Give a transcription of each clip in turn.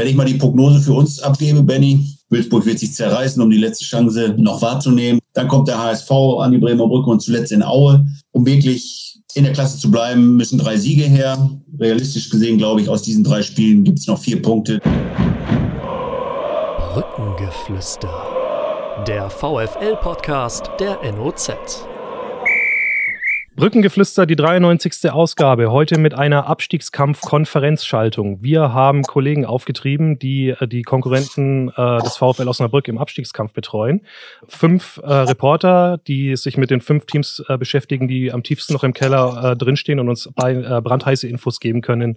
wenn ich mal die Prognose für uns abgebe, Benny, Wilsburg wird sich zerreißen, um die letzte Chance noch wahrzunehmen. Dann kommt der HSV an die Bremer Brücke und zuletzt in Aue. Um wirklich in der Klasse zu bleiben, müssen drei Siege her. Realistisch gesehen, glaube ich, aus diesen drei Spielen gibt es noch vier Punkte. Brückengeflüster. Der VFL-Podcast der NOZ. Brückengeflüster, die 93. Ausgabe, heute mit einer Abstiegskampf-Konferenzschaltung. Wir haben Kollegen aufgetrieben, die äh, die Konkurrenten äh, des VfL Osnabrück im Abstiegskampf betreuen. Fünf äh, Reporter, die sich mit den fünf Teams äh, beschäftigen, die am tiefsten noch im Keller äh, drinstehen und uns äh, brandheiße Infos geben können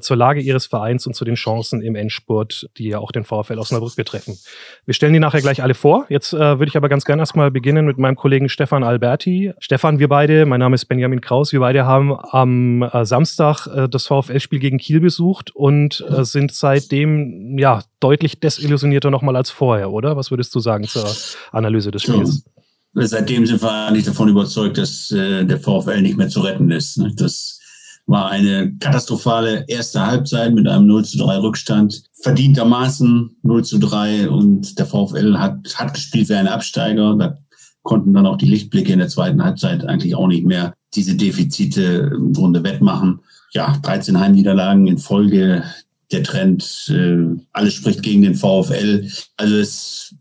zur Lage ihres Vereins und zu den Chancen im Endspurt, die ja auch den VfL Osnabrück betreffen. Wir stellen die nachher gleich alle vor. Jetzt würde ich aber ganz gerne erstmal beginnen mit meinem Kollegen Stefan Alberti. Stefan, wir beide, mein Name ist Benjamin Kraus. Wir beide haben am äh, Samstag äh, das VfL-Spiel gegen Kiel besucht und äh, sind seitdem ja deutlich desillusionierter nochmal als vorher, oder? Was würdest du sagen zur Analyse des Spiels? Ja. Seitdem sind wir eigentlich davon überzeugt, dass äh, der VfL nicht mehr zu retten ist. Ne? Das war eine katastrophale erste Halbzeit mit einem 0 zu 3 Rückstand. Verdientermaßen 0 zu 3 und der VfL hat, hat gespielt wie ein Absteiger. Da konnten dann auch die Lichtblicke in der zweiten Halbzeit eigentlich auch nicht mehr diese Defizite im Grunde wettmachen. Ja, 13 Heimniederlagen in Folge, der Trend, äh, alles spricht gegen den VfL. Also es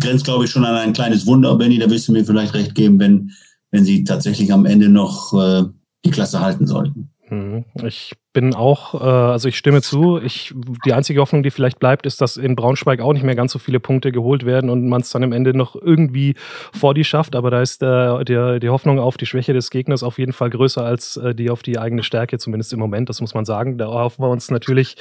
grenzt, glaube ich, schon an ein kleines Wunder, Benny, da wirst du mir vielleicht recht geben, wenn, wenn sie tatsächlich am Ende noch äh, die Klasse halten sollten. Mhm. Ich bin auch, äh, also ich stimme zu. Ich, die einzige Hoffnung, die vielleicht bleibt, ist, dass in Braunschweig auch nicht mehr ganz so viele Punkte geholt werden und man es dann am Ende noch irgendwie vor die schafft. Aber da ist äh, der, die Hoffnung auf die Schwäche des Gegners auf jeden Fall größer als äh, die auf die eigene Stärke, zumindest im Moment. Das muss man sagen. Da hoffen wir uns natürlich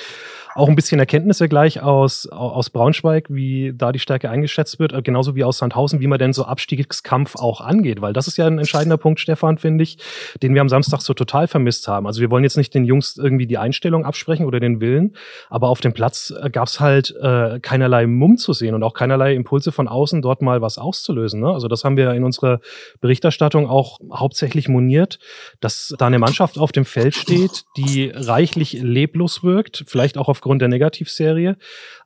auch ein bisschen Erkenntnisse gleich aus, aus Braunschweig, wie da die Stärke eingeschätzt wird, äh, genauso wie aus Sandhausen, wie man denn so Abstiegskampf auch angeht. Weil das ist ja ein entscheidender Punkt, Stefan, finde ich, den wir am Samstag so total vermisst haben. Also wir wollen jetzt nicht den Jungs irgendwie die Einstellung absprechen oder den Willen, aber auf dem Platz äh, gab es halt äh, keinerlei Mumm zu sehen und auch keinerlei Impulse von außen, dort mal was auszulösen. Ne? Also das haben wir in unserer Berichterstattung auch hauptsächlich moniert, dass da eine Mannschaft auf dem Feld steht, die reichlich leblos wirkt, vielleicht auch auf aufgrund der Negativserie.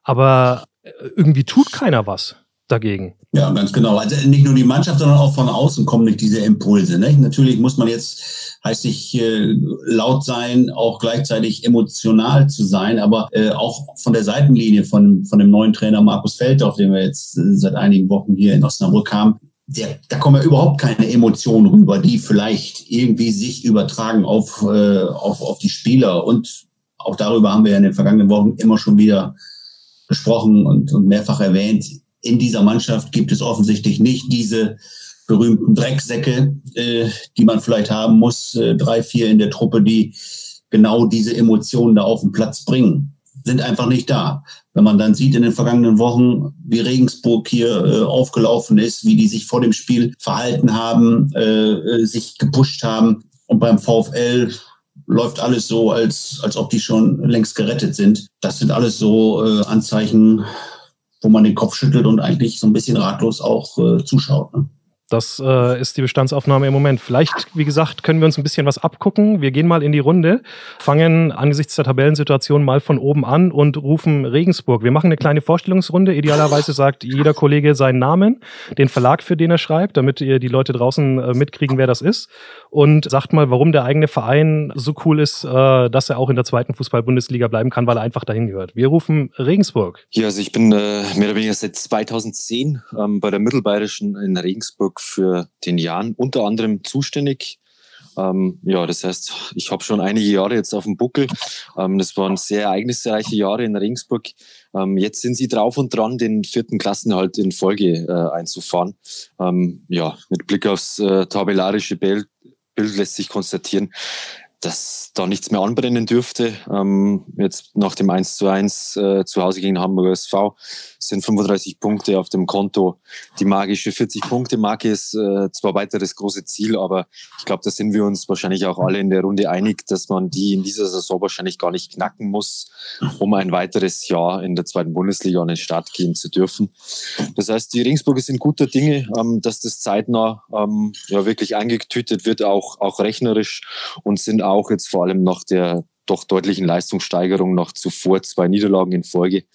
Aber äh, irgendwie tut keiner was dagegen. Ja, ganz genau. Also nicht nur die Mannschaft, sondern auch von außen kommen nicht diese Impulse. Ne? Natürlich muss man jetzt, heißt nicht äh, laut sein, auch gleichzeitig emotional zu sein, aber äh, auch von der Seitenlinie von, von dem neuen Trainer Markus Felter, auf den wir jetzt äh, seit einigen Wochen hier in Osnabrück haben, der, da kommen ja überhaupt keine Emotionen rüber, die vielleicht irgendwie sich übertragen auf, äh, auf, auf die Spieler und auch darüber haben wir in den vergangenen Wochen immer schon wieder gesprochen und, und mehrfach erwähnt. In dieser Mannschaft gibt es offensichtlich nicht diese berühmten Drecksäcke, äh, die man vielleicht haben muss, äh, drei, vier in der Truppe, die genau diese Emotionen da auf den Platz bringen, sind einfach nicht da. Wenn man dann sieht in den vergangenen Wochen, wie Regensburg hier äh, aufgelaufen ist, wie die sich vor dem Spiel verhalten haben, äh, äh sich gepusht haben und beim VfL läuft alles so, als, als ob die schon längst gerettet sind. Das sind alles so äh, Anzeichen, wo man den Kopf schüttelt und eigentlich so ein bisschen ratlos auch äh, zuschaut. Ne? Das äh, ist die Bestandsaufnahme im Moment. Vielleicht, wie gesagt, können wir uns ein bisschen was abgucken. Wir gehen mal in die Runde, fangen angesichts der Tabellensituation mal von oben an und rufen Regensburg. Wir machen eine kleine Vorstellungsrunde. Idealerweise sagt jeder Kollege seinen Namen, den Verlag, für den er schreibt, damit ihr die Leute draußen äh, mitkriegen, wer das ist. Und sagt mal, warum der eigene Verein so cool ist, äh, dass er auch in der zweiten Fußball-Bundesliga bleiben kann, weil er einfach dahin gehört. Wir rufen Regensburg. Ja, also ich bin äh, mehr oder weniger seit 2010 ähm, bei der Mittelbayerischen in Regensburg für den Jan unter anderem zuständig. Ähm, ja, das heißt, ich habe schon einige Jahre jetzt auf dem Buckel. Ähm, das waren sehr ereignisreiche Jahre in Regensburg. Ähm, jetzt sind sie drauf und dran, den vierten Klassenhalt in Folge äh, einzufahren. Ähm, ja, mit Blick aufs äh, tabellarische Bild, Bild lässt sich konstatieren, dass da nichts mehr anbrennen dürfte. Ähm, jetzt nach dem 1 zu 1 äh, zu Hause gegen Hamburger SV sind 35 Punkte auf dem Konto. Die magische 40-Punkte-Marke ist äh, zwar weiter das große Ziel, aber ich glaube, da sind wir uns wahrscheinlich auch alle in der Runde einig, dass man die in dieser Saison wahrscheinlich gar nicht knacken muss, um ein weiteres Jahr in der zweiten Bundesliga an den Start gehen zu dürfen. Das heißt, die Regensburger sind guter Dinge, ähm, dass das zeitnah ähm, ja wirklich eingetütet wird, auch, auch rechnerisch und sind auch jetzt vor allem nach der doch deutlichen Leistungssteigerung nach zuvor zwei Niederlagen in Folge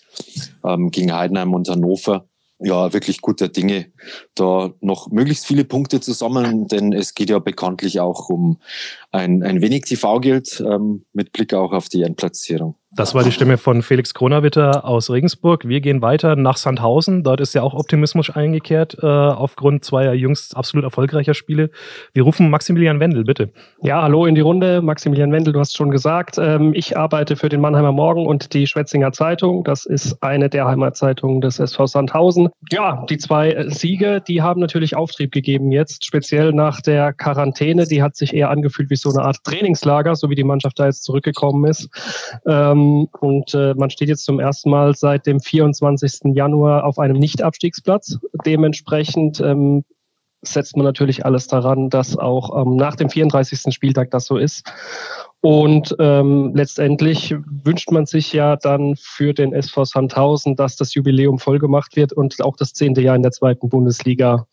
ähm, gegen Heidenheim und Hannover. Ja, wirklich guter Dinge, da noch möglichst viele Punkte zu sammeln, denn es geht ja bekanntlich auch um ein, ein wenig TV-Geld ähm, mit Blick auch auf die Endplatzierung. Das war die Stimme von Felix Kronawitter aus Regensburg. Wir gehen weiter nach Sandhausen. Dort ist ja auch Optimismus eingekehrt äh, aufgrund zweier jüngst absolut erfolgreicher Spiele. Wir rufen Maximilian Wendel, bitte. Ja, hallo in die Runde. Maximilian Wendel, du hast schon gesagt. Ähm, ich arbeite für den Mannheimer Morgen und die Schwetzinger Zeitung. Das ist eine der Heimatzeitungen des SV Sandhausen. Ja, die zwei Siege, die haben natürlich Auftrieb gegeben jetzt, speziell nach der Quarantäne. Die hat sich eher angefühlt wie so eine Art Trainingslager, so wie die Mannschaft da jetzt zurückgekommen ist. Ähm, und äh, man steht jetzt zum ersten Mal seit dem 24. Januar auf einem Nicht-Abstiegsplatz. Dementsprechend ähm, setzt man natürlich alles daran, dass auch ähm, nach dem 34. Spieltag das so ist. Und ähm, letztendlich wünscht man sich ja dann für den SV Sandhausen, dass das Jubiläum vollgemacht wird und auch das zehnte Jahr in der zweiten Bundesliga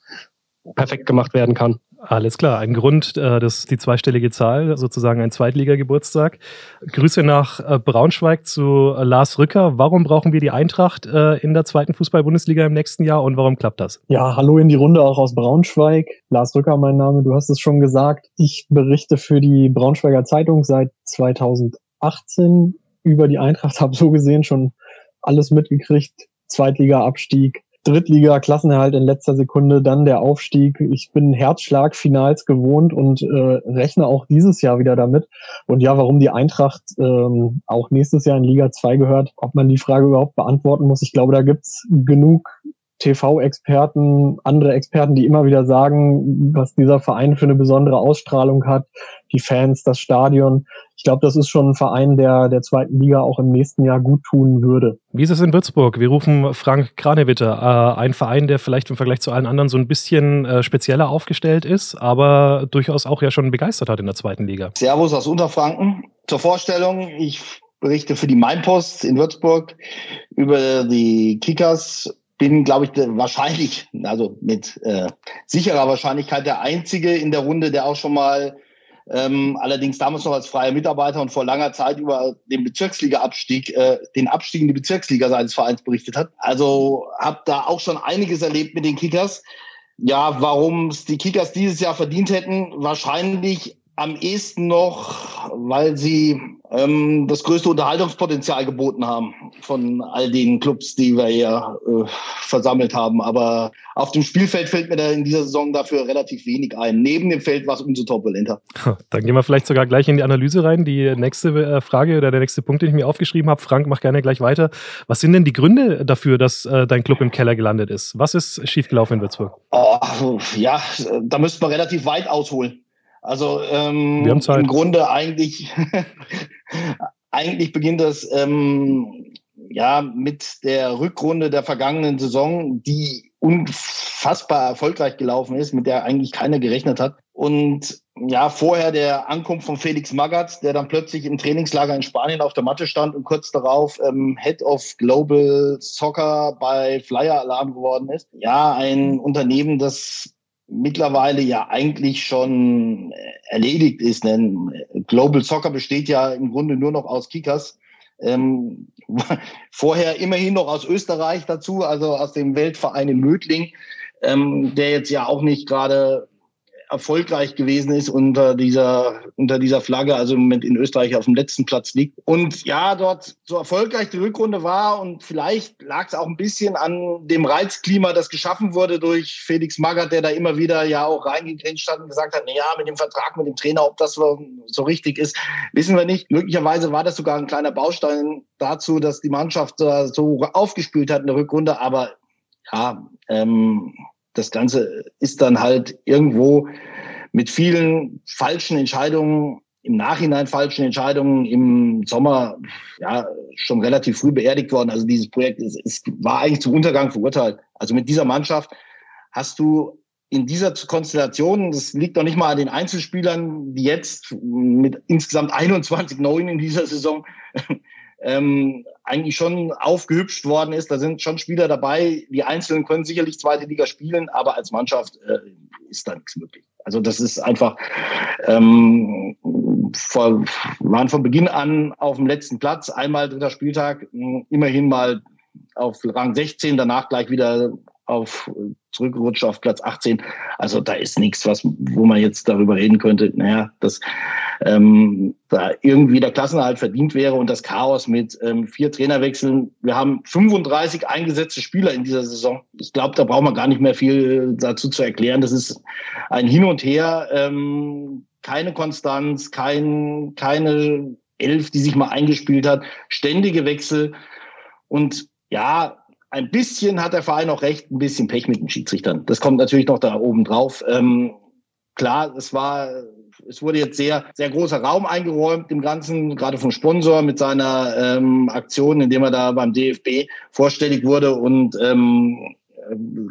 perfekt gemacht werden kann. Alles klar, ein Grund, äh, das die zweistellige Zahl, sozusagen ein Zweitligageburtstag. Grüße nach äh, Braunschweig zu äh, Lars Rücker. Warum brauchen wir die Eintracht äh, in der zweiten Fußball-Bundesliga im nächsten Jahr und warum klappt das? Ja, hallo in die Runde auch aus Braunschweig. Lars Rücker, mein Name, du hast es schon gesagt. Ich berichte für die Braunschweiger Zeitung seit 2018 über die Eintracht, habe so gesehen schon alles mitgekriegt. Zweitliga-Abstieg, Drittliga, Klassenerhalt in letzter Sekunde, dann der Aufstieg. Ich bin Herzschlag-Finals gewohnt und äh, rechne auch dieses Jahr wieder damit. Und ja, warum die Eintracht ähm, auch nächstes Jahr in Liga 2 gehört, ob man die Frage überhaupt beantworten muss. Ich glaube, da gibt's genug TV-Experten, andere Experten, die immer wieder sagen, was dieser Verein für eine besondere Ausstrahlung hat, die Fans, das Stadion. Ich glaube, das ist schon ein Verein, der der zweiten Liga auch im nächsten Jahr gut tun würde. Wie ist es in Würzburg? Wir rufen Frank Kranewitter, äh, ein Verein, der vielleicht im Vergleich zu allen anderen so ein bisschen äh, spezieller aufgestellt ist, aber durchaus auch ja schon begeistert hat in der zweiten Liga. Servus aus Unterfranken. Zur Vorstellung, ich berichte für die Mainpost in Würzburg über die Kickers bin, glaube ich, wahrscheinlich, also mit äh, sicherer Wahrscheinlichkeit der Einzige in der Runde, der auch schon mal ähm, allerdings damals noch als freier Mitarbeiter und vor langer Zeit über den Bezirksliga-Abstieg, äh, den Abstieg in die Bezirksliga seines Vereins berichtet hat. Also habe da auch schon einiges erlebt mit den Kickers. Ja, warum es die Kickers dieses Jahr verdient hätten, wahrscheinlich am ehesten noch, weil sie ähm, das größte Unterhaltungspotenzial geboten haben von all den Clubs, die wir hier äh, versammelt haben. Aber auf dem Spielfeld fällt mir da in dieser Saison dafür relativ wenig ein. Neben dem Feld war es umso turbulenter. Dann gehen wir vielleicht sogar gleich in die Analyse rein. Die nächste äh, Frage oder der nächste Punkt, den ich mir aufgeschrieben habe, Frank, mach gerne gleich weiter. Was sind denn die Gründe dafür, dass äh, dein Club im Keller gelandet ist? Was ist schiefgelaufen in Würzburg? Oh, ja, da müsste man relativ weit ausholen. Also ähm, im Grunde eigentlich, eigentlich beginnt das ähm, ja mit der Rückrunde der vergangenen Saison, die unfassbar erfolgreich gelaufen ist, mit der eigentlich keiner gerechnet hat. Und ja, vorher der Ankunft von Felix Magath, der dann plötzlich im Trainingslager in Spanien auf der Matte stand und kurz darauf ähm, Head of Global Soccer bei Flyer Alarm geworden ist. Ja, ein Unternehmen, das mittlerweile ja eigentlich schon erledigt ist. Denn Global Soccer besteht ja im Grunde nur noch aus Kickers. Ähm, vorher immerhin noch aus Österreich dazu, also aus dem Weltverein in Mödling, ähm, der jetzt ja auch nicht gerade erfolgreich gewesen ist unter dieser, unter dieser Flagge, also im Moment in Österreich auf dem letzten Platz liegt. Und ja, dort so erfolgreich die Rückrunde war und vielleicht lag es auch ein bisschen an dem Reizklima, das geschaffen wurde durch Felix Magath, der da immer wieder ja auch reingekriegt hat und gesagt hat, na ja, mit dem Vertrag mit dem Trainer, ob das so richtig ist, wissen wir nicht. Möglicherweise war das sogar ein kleiner Baustein dazu, dass die Mannschaft so aufgespült hat in der Rückrunde, aber ja, ähm, das Ganze ist dann halt irgendwo mit vielen falschen Entscheidungen, im Nachhinein falschen Entscheidungen im Sommer ja schon relativ früh beerdigt worden. Also dieses Projekt ist, ist, war eigentlich zum Untergang verurteilt. Also mit dieser Mannschaft hast du in dieser Konstellation, das liegt doch nicht mal an den Einzelspielern, die jetzt mit insgesamt 21 Neuen in dieser Saison ähm, eigentlich schon aufgehübscht worden ist. Da sind schon Spieler dabei. Die Einzelnen können sicherlich zweite Liga spielen, aber als Mannschaft äh, ist da nichts möglich. Also das ist einfach, ähm, vor, waren von Beginn an auf dem letzten Platz, einmal dritter Spieltag, immerhin mal auf Rang 16, danach gleich wieder auf zurückgerutscht auf Platz 18. Also da ist nichts, was wo man jetzt darüber reden könnte, naja, dass ähm, da irgendwie der Klassenerhalt verdient wäre und das Chaos mit ähm, vier Trainerwechseln. Wir haben 35 eingesetzte Spieler in dieser Saison. Ich glaube, da braucht man gar nicht mehr viel dazu zu erklären. Das ist ein Hin und Her, ähm, keine Konstanz, kein, keine Elf, die sich mal eingespielt hat, ständige Wechsel und ja, ein bisschen hat der Verein auch recht, ein bisschen Pech mit den Schiedsrichtern. Das kommt natürlich noch da oben drauf. Ähm, klar, es war, es wurde jetzt sehr, sehr großer Raum eingeräumt im Ganzen, gerade vom Sponsor mit seiner ähm, Aktion, indem er da beim DFB vorstellig wurde und ähm,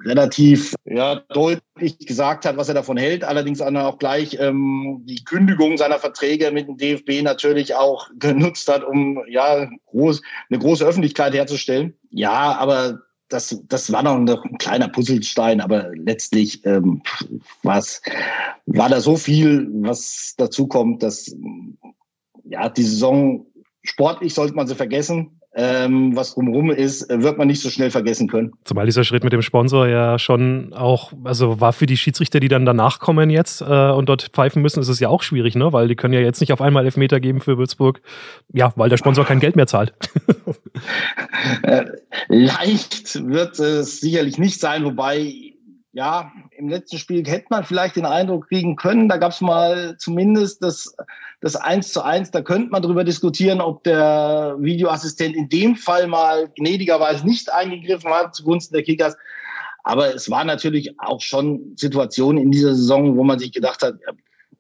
relativ ja, deutlich gesagt hat, was er davon hält. Allerdings auch gleich ähm, die Kündigung seiner Verträge mit dem DFB natürlich auch genutzt hat, um ja groß, eine große Öffentlichkeit herzustellen. Ja, aber das, das war noch ein kleiner Puzzlestein, aber letztlich ähm, war da so viel, was dazu kommt, dass ja, die Saison sportlich sollte man sie vergessen ähm, was drumherum ist, äh, wird man nicht so schnell vergessen können. Zumal dieser Schritt mit dem Sponsor ja schon auch, also war für die Schiedsrichter, die dann danach kommen jetzt äh, und dort pfeifen müssen, ist es ja auch schwierig, ne? Weil die können ja jetzt nicht auf einmal Elfmeter geben für Würzburg, ja, weil der Sponsor kein Geld mehr zahlt. äh, leicht wird es sicherlich nicht sein, wobei ja, im letzten Spiel hätte man vielleicht den Eindruck kriegen können, da gab es mal zumindest das, das 1 zu 1, da könnte man darüber diskutieren, ob der Videoassistent in dem Fall mal gnädigerweise nicht eingegriffen hat zugunsten der Kickers. Aber es war natürlich auch schon Situationen in dieser Saison, wo man sich gedacht hat,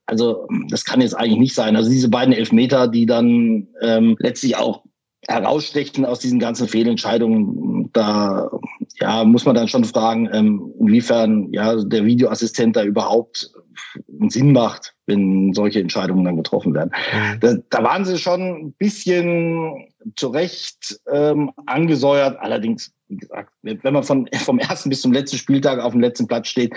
also das kann jetzt eigentlich nicht sein. Also diese beiden Elfmeter, die dann ähm, letztlich auch herausstechen aus diesen ganzen Fehlentscheidungen, da ja, muss man dann schon fragen, ähm, inwiefern ja der Videoassistent da überhaupt einen Sinn macht, wenn solche Entscheidungen dann getroffen werden. Mhm. Da, da waren sie schon ein bisschen zu Recht ähm, angesäuert. Allerdings wie gesagt, wenn man von, vom ersten bis zum letzten Spieltag auf dem letzten Platz steht,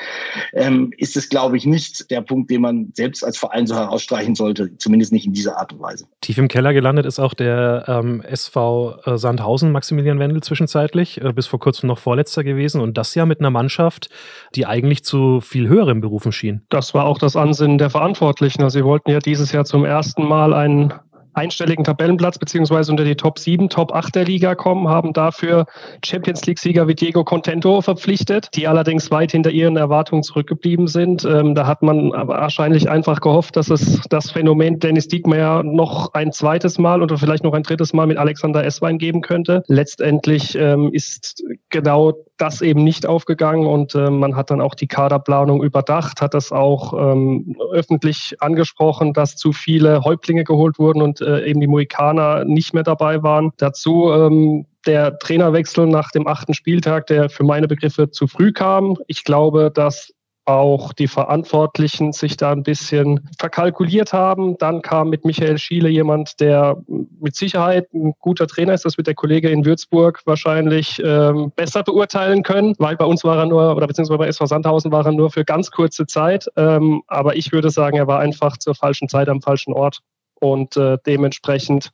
ähm, ist es, glaube ich, nicht der Punkt, den man selbst als Verein so herausstreichen sollte, zumindest nicht in dieser Art und Weise. Tief im Keller gelandet ist auch der ähm, SV äh, Sandhausen, Maximilian Wendel zwischenzeitlich, äh, bis vor kurzem noch Vorletzter gewesen und das ja mit einer Mannschaft, die eigentlich zu viel höheren Berufen schien. Das war auch das Ansinnen der Verantwortlichen. Also sie wollten ja dieses Jahr zum ersten Mal einen einstelligen Tabellenplatz beziehungsweise unter die Top 7, Top 8 der Liga kommen, haben dafür Champions League-Sieger wie Diego Contento verpflichtet, die allerdings weit hinter ihren Erwartungen zurückgeblieben sind. Ähm, da hat man wahrscheinlich einfach gehofft, dass es das Phänomen Dennis Diekmeyer noch ein zweites Mal oder vielleicht noch ein drittes Mal mit Alexander Esswein geben könnte. Letztendlich ähm, ist genau das eben nicht aufgegangen und äh, man hat dann auch die Kaderplanung überdacht, hat das auch ähm, öffentlich angesprochen, dass zu viele Häuptlinge geholt wurden und äh, eben die Mohikaner nicht mehr dabei waren. Dazu ähm, der Trainerwechsel nach dem achten Spieltag, der für meine Begriffe zu früh kam. Ich glaube, dass auch die Verantwortlichen sich da ein bisschen verkalkuliert haben. Dann kam mit Michael Schiele jemand, der mit Sicherheit ein guter Trainer ist. Das wird der Kollege in Würzburg wahrscheinlich ähm, besser beurteilen können, weil bei uns war er nur, oder beziehungsweise bei SV Sandhausen war er nur für ganz kurze Zeit. Ähm, aber ich würde sagen, er war einfach zur falschen Zeit am falschen Ort und äh, dementsprechend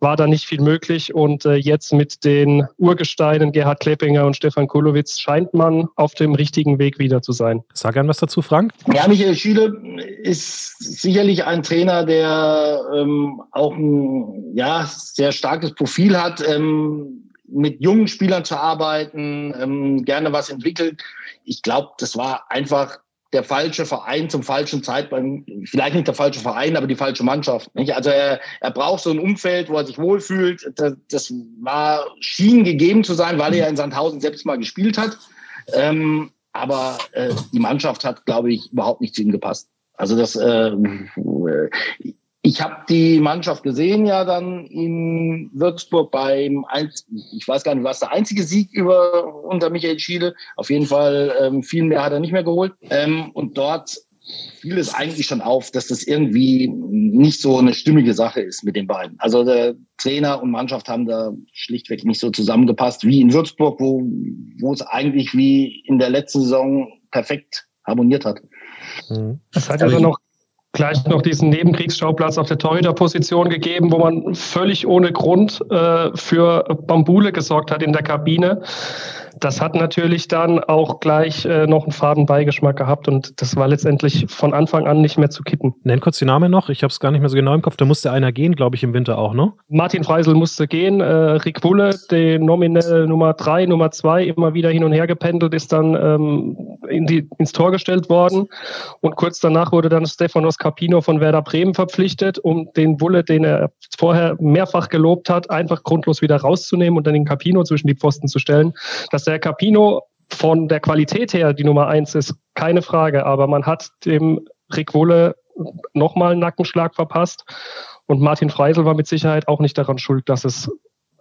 war da nicht viel möglich. Und äh, jetzt mit den Urgesteinen Gerhard Kleppinger und Stefan Kulowitz scheint man auf dem richtigen Weg wieder zu sein. Sag gern was dazu, Frank. Ja, Michael Schiele ist sicherlich ein Trainer, der ähm, auch ein ja, sehr starkes Profil hat. Ähm, mit jungen Spielern zu arbeiten, ähm, gerne was entwickelt. Ich glaube, das war einfach der falsche Verein zum falschen Zeitpunkt, vielleicht nicht der falsche Verein, aber die falsche Mannschaft. Nicht? Also er, er braucht so ein Umfeld, wo er sich wohlfühlt. Das, das war, schien gegeben zu sein, weil er ja in Sandhausen selbst mal gespielt hat. Ähm, aber äh, die Mannschaft hat, glaube ich, überhaupt nicht zu ihm gepasst. Also das, äh, ich habe die Mannschaft gesehen ja dann in Würzburg beim, ich weiß gar nicht, was der einzige Sieg über unter Michael Schiele. Auf jeden Fall ähm, viel mehr hat er nicht mehr geholt. Ähm, und dort fiel es eigentlich schon auf, dass das irgendwie nicht so eine stimmige Sache ist mit den beiden. Also der Trainer und Mannschaft haben da schlichtweg nicht so zusammengepasst wie in Würzburg, wo, wo es eigentlich wie in der letzten Saison perfekt harmoniert hat. Mhm. Das hat also noch gleich noch diesen Nebenkriegsschauplatz auf der Torhüterposition gegeben, wo man völlig ohne Grund äh, für Bambule gesorgt hat in der Kabine das hat natürlich dann auch gleich äh, noch einen faden Beigeschmack gehabt und das war letztendlich von Anfang an nicht mehr zu kitten. Nenn kurz die Namen noch, ich habe es gar nicht mehr so genau im Kopf. Da musste einer gehen, glaube ich, im Winter auch, ne? Martin Freisel musste gehen, äh, Rick Wulle, der nominell Nummer drei, Nummer zwei, immer wieder hin und her gependelt, ist dann ähm, in die, ins Tor gestellt worden und kurz danach wurde dann Stefanos Capino von Werder Bremen verpflichtet, um den Wulle, den er vorher mehrfach gelobt hat, einfach grundlos wieder rauszunehmen und dann den Capino zwischen die Pfosten zu stellen. Dass der Capino von der Qualität her die Nummer eins ist, keine Frage, aber man hat dem Rick Wulle nochmal einen Nackenschlag verpasst und Martin Freisel war mit Sicherheit auch nicht daran schuld, dass es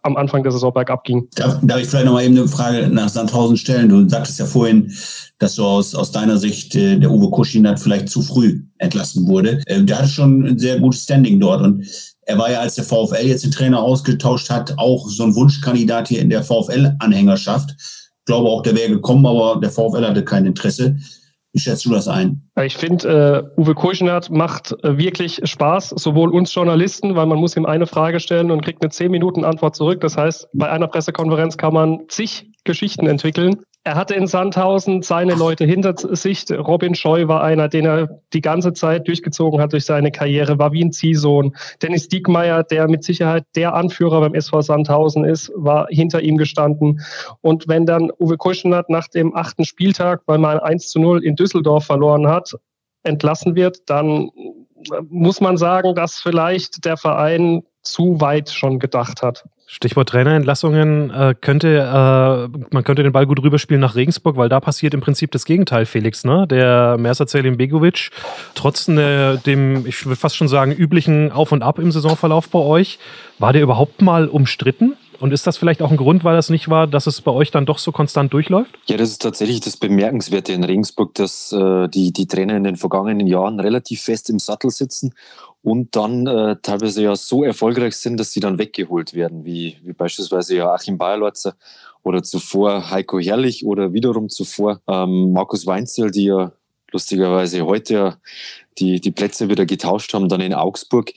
am Anfang der Saison bergab ging. Darf, darf ich vielleicht nochmal eben eine Frage nach Sandhausen stellen? Du sagtest ja vorhin, dass du aus, aus deiner Sicht äh, der Uwe Kuschinat vielleicht zu früh entlassen wurde. Äh, der hatte schon ein sehr gutes Standing dort und er war ja, als der VfL jetzt den Trainer ausgetauscht hat, auch so ein Wunschkandidat hier in der VfL-Anhängerschaft. Ich glaube auch, der wäre gekommen, aber der VfL hatte kein Interesse. Wie schätzt du das ein? Ich finde, äh, Uwe Kurschenert macht äh, wirklich Spaß, sowohl uns Journalisten, weil man muss ihm eine Frage stellen und kriegt eine 10 Minuten Antwort zurück. Das heißt, bei einer Pressekonferenz kann man zig Geschichten entwickeln. Er hatte in Sandhausen seine Leute hinter sich. Robin Scheu war einer, den er die ganze Zeit durchgezogen hat durch seine Karriere, war wie ein Ziehsohn. Dennis Diekmeyer, der mit Sicherheit der Anführer beim SV Sandhausen ist, war hinter ihm gestanden. Und wenn dann Uwe Kuschenert nach dem achten Spieltag, weil man 1 zu 0 in Düsseldorf verloren hat, entlassen wird, dann muss man sagen, dass vielleicht der Verein zu weit schon gedacht hat. Stichwort Trainerentlassungen, äh, könnte, äh, man könnte den Ball gut rüberspielen nach Regensburg, weil da passiert im Prinzip das Gegenteil, Felix. Ne? Der Mersacelim Begovic, trotz ne, dem, ich würde fast schon sagen, üblichen Auf und Ab im Saisonverlauf bei euch, war der überhaupt mal umstritten? Und ist das vielleicht auch ein Grund, weil das nicht war, dass es bei euch dann doch so konstant durchläuft? Ja, das ist tatsächlich das Bemerkenswerte in Regensburg, dass äh, die, die Trainer in den vergangenen Jahren relativ fest im Sattel sitzen und dann äh, teilweise ja so erfolgreich sind, dass sie dann weggeholt werden, wie, wie beispielsweise ja Achim Bayerlotzer oder zuvor Heiko Herrlich oder wiederum zuvor ähm, Markus Weinzel, die ja lustigerweise heute ja die, die Plätze wieder getauscht haben, dann in Augsburg.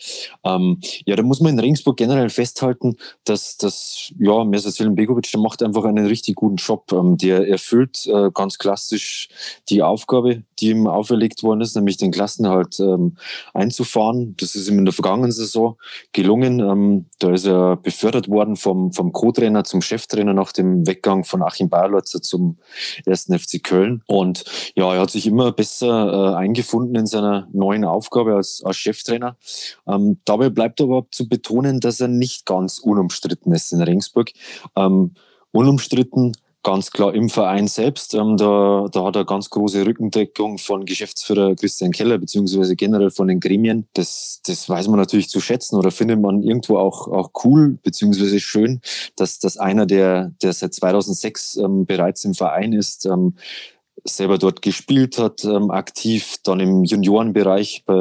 Ähm, ja, da muss man in Regensburg generell festhalten, dass das, ja, Mirza Begovic, der macht einfach einen richtig guten Job. Ähm, der erfüllt äh, ganz klassisch die Aufgabe, die ihm auferlegt worden ist, nämlich den Klassenhalt ähm, einzufahren. Das ist ihm in der vergangenen Saison gelungen. Ähm, da ist er befördert worden vom, vom Co-Trainer zum Cheftrainer nach dem Weggang von Achim Bayerlotzer zum ersten FC Köln. Und ja, er hat sich immer besser äh, eingefunden in seiner neuen Aufgabe als, als Cheftrainer. Ähm, dabei bleibt aber zu betonen, dass er nicht ganz unumstritten ist in Regensburg. Ähm, unumstritten ganz klar im Verein selbst. Ähm, da, da hat er ganz große Rückendeckung von Geschäftsführer Christian Keller, beziehungsweise generell von den Gremien. Das, das weiß man natürlich zu schätzen oder findet man irgendwo auch, auch cool, beziehungsweise schön, dass, dass einer, der, der seit 2006 ähm, bereits im Verein ist, ähm, selber dort gespielt hat, ähm, aktiv, dann im Juniorenbereich, bei,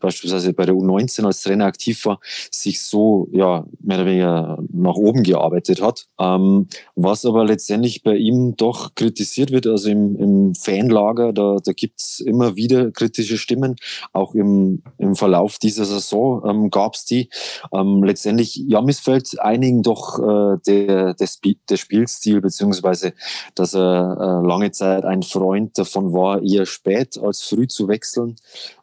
beispielsweise bei der U19 als Trainer aktiv war, sich so ja mehr oder weniger nach oben gearbeitet hat. Ähm, was aber letztendlich bei ihm doch kritisiert wird, also im, im Fanlager, da, da gibt's immer wieder kritische Stimmen. Auch im, im Verlauf dieser Saison ähm, gab's die. Ähm, letztendlich, ja, missfällt einigen doch äh, der, der, der Spielstil, beziehungsweise dass er äh, lange Zeit ein Freund davon war, eher spät als früh zu wechseln.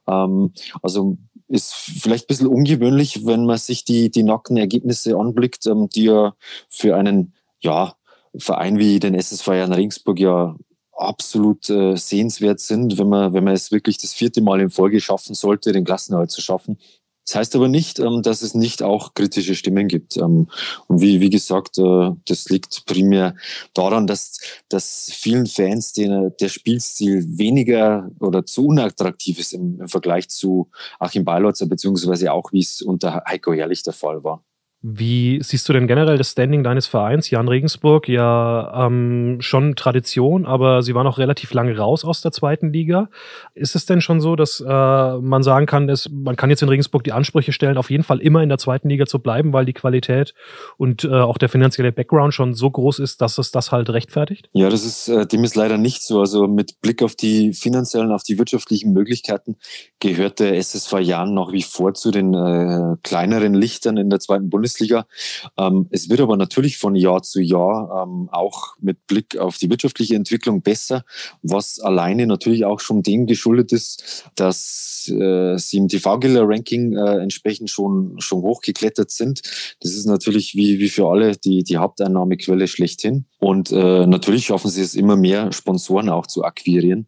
Ähm, also ist vielleicht ein bisschen ungewöhnlich, wenn man sich die, die nackten Ergebnisse anblickt, ähm, die ja für einen ja, Verein wie den SSV Jan Regensburg ja absolut äh, sehenswert sind, wenn man, wenn man es wirklich das vierte Mal in Folge schaffen sollte, den Klassenerhalt zu schaffen. Das heißt aber nicht, ähm, dass es nicht auch kritische Stimmen gibt. Ähm, und wie, wie gesagt, äh, das liegt primär daran, dass, dass vielen Fans den, der Spielstil weniger oder zu unattraktiv ist im, im Vergleich zu Achim Beilotzer, beziehungsweise auch, wie es unter Heiko Herrlich der Fall war. Wie siehst du denn generell das Standing deines Vereins? Jan Regensburg, ja ähm, schon Tradition, aber sie war noch relativ lange raus aus der zweiten Liga. Ist es denn schon so, dass äh, man sagen kann, dass man kann jetzt in Regensburg die Ansprüche stellen, auf jeden Fall immer in der zweiten Liga zu bleiben, weil die Qualität und äh, auch der finanzielle Background schon so groß ist, dass es das halt rechtfertigt? Ja, das ist äh, dem ist leider nicht so. Also mit Blick auf die finanziellen, auf die wirtschaftlichen Möglichkeiten gehört der SSV Jan nach wie vor zu den äh, kleineren Lichtern in der zweiten Bundesliga. Bundesliga. Ähm, es wird aber natürlich von Jahr zu Jahr ähm, auch mit Blick auf die wirtschaftliche Entwicklung besser, was alleine natürlich auch schon dem geschuldet ist, dass äh, sie im TV-Giller-Ranking äh, entsprechend schon, schon hochgeklettert sind. Das ist natürlich wie, wie für alle die, die Haupteinnahmequelle schlechthin. Und äh, natürlich schaffen sie es immer mehr, Sponsoren auch zu akquirieren.